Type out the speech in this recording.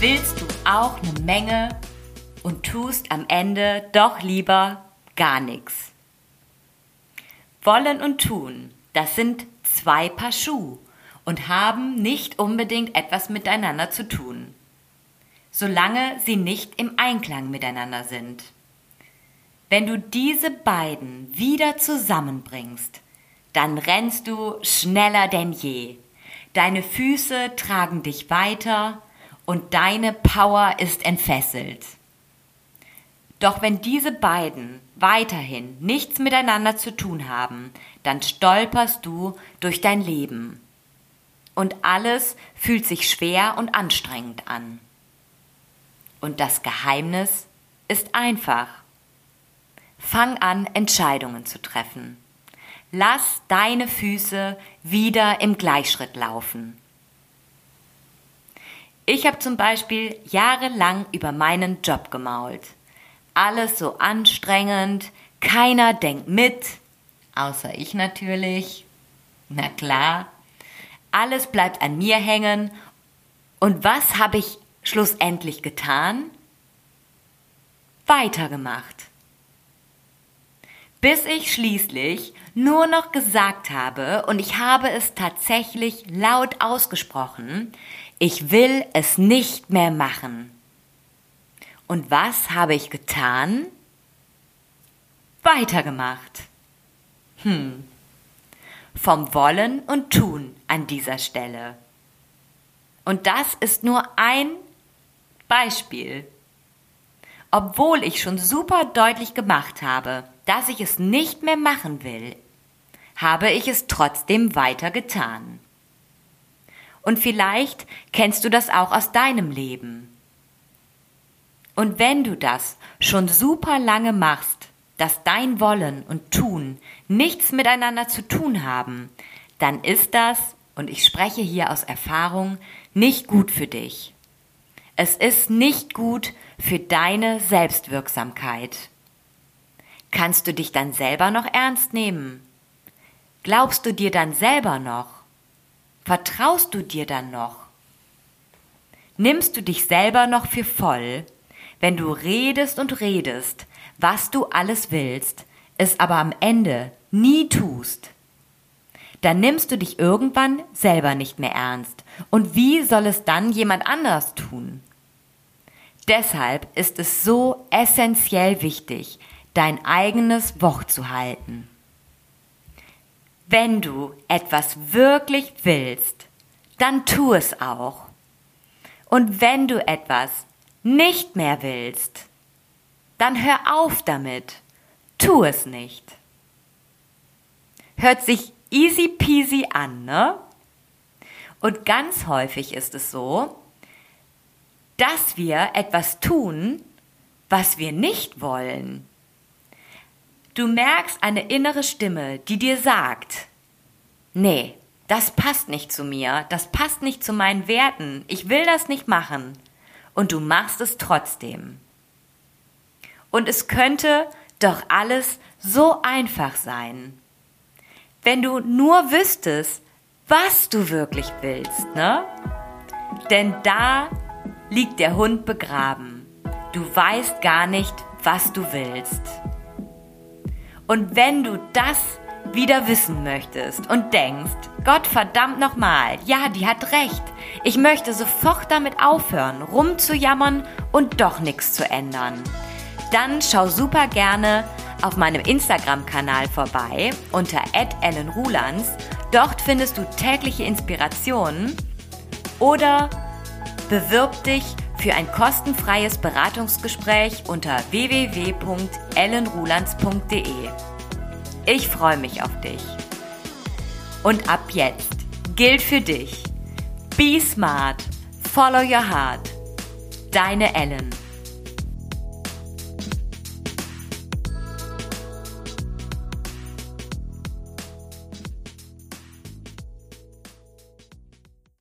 Willst du auch eine Menge und tust am Ende doch lieber gar nichts? Wollen und tun, das sind zwei Paar Schuh und haben nicht unbedingt etwas miteinander zu tun, solange sie nicht im Einklang miteinander sind. Wenn du diese beiden wieder zusammenbringst, dann rennst du schneller denn je. Deine Füße tragen dich weiter und deine Power ist entfesselt. Doch wenn diese beiden weiterhin nichts miteinander zu tun haben, dann stolperst du durch dein Leben. Und alles fühlt sich schwer und anstrengend an. Und das Geheimnis ist einfach. Fang an, Entscheidungen zu treffen. Lass deine Füße wieder im Gleichschritt laufen. Ich habe zum Beispiel jahrelang über meinen Job gemault alles so anstrengend, keiner denkt mit, außer ich natürlich. Na klar, alles bleibt an mir hängen. Und was habe ich schlussendlich getan? Weitergemacht. Bis ich schließlich nur noch gesagt habe, und ich habe es tatsächlich laut ausgesprochen, ich will es nicht mehr machen. Und was habe ich getan? Weitergemacht. Hm. Vom Wollen und Tun an dieser Stelle. Und das ist nur ein Beispiel. Obwohl ich schon super deutlich gemacht habe, dass ich es nicht mehr machen will, habe ich es trotzdem weiter getan. Und vielleicht kennst du das auch aus deinem Leben. Und wenn du das schon super lange machst, dass dein Wollen und Tun nichts miteinander zu tun haben, dann ist das, und ich spreche hier aus Erfahrung, nicht gut für dich. Es ist nicht gut für deine Selbstwirksamkeit. Kannst du dich dann selber noch ernst nehmen? Glaubst du dir dann selber noch? Vertraust du dir dann noch? Nimmst du dich selber noch für voll wenn du redest und redest, was du alles willst, es aber am Ende nie tust, dann nimmst du dich irgendwann selber nicht mehr ernst. Und wie soll es dann jemand anders tun? Deshalb ist es so essentiell wichtig, dein eigenes Wort zu halten. Wenn du etwas wirklich willst, dann tu es auch. Und wenn du etwas nicht mehr willst, dann hör auf damit. Tu es nicht. Hört sich easy peasy an, ne? Und ganz häufig ist es so, dass wir etwas tun, was wir nicht wollen. Du merkst eine innere Stimme, die dir sagt, nee, das passt nicht zu mir, das passt nicht zu meinen Werten, ich will das nicht machen und du machst es trotzdem. Und es könnte doch alles so einfach sein. Wenn du nur wüsstest, was du wirklich willst, ne? Denn da liegt der Hund begraben. Du weißt gar nicht, was du willst. Und wenn du das wieder wissen möchtest und denkst, Gott verdammt nochmal, ja, die hat recht. Ich möchte sofort damit aufhören, rumzujammern und doch nichts zu ändern. Dann schau super gerne auf meinem Instagram-Kanal vorbei unter @ellenrulands. Dort findest du tägliche Inspirationen oder bewirb dich für ein kostenfreies Beratungsgespräch unter www.ellenrulands.de. Ich freue mich auf dich. Und ab jetzt gilt für dich. Be smart, Follow Your Heart. Deine Ellen.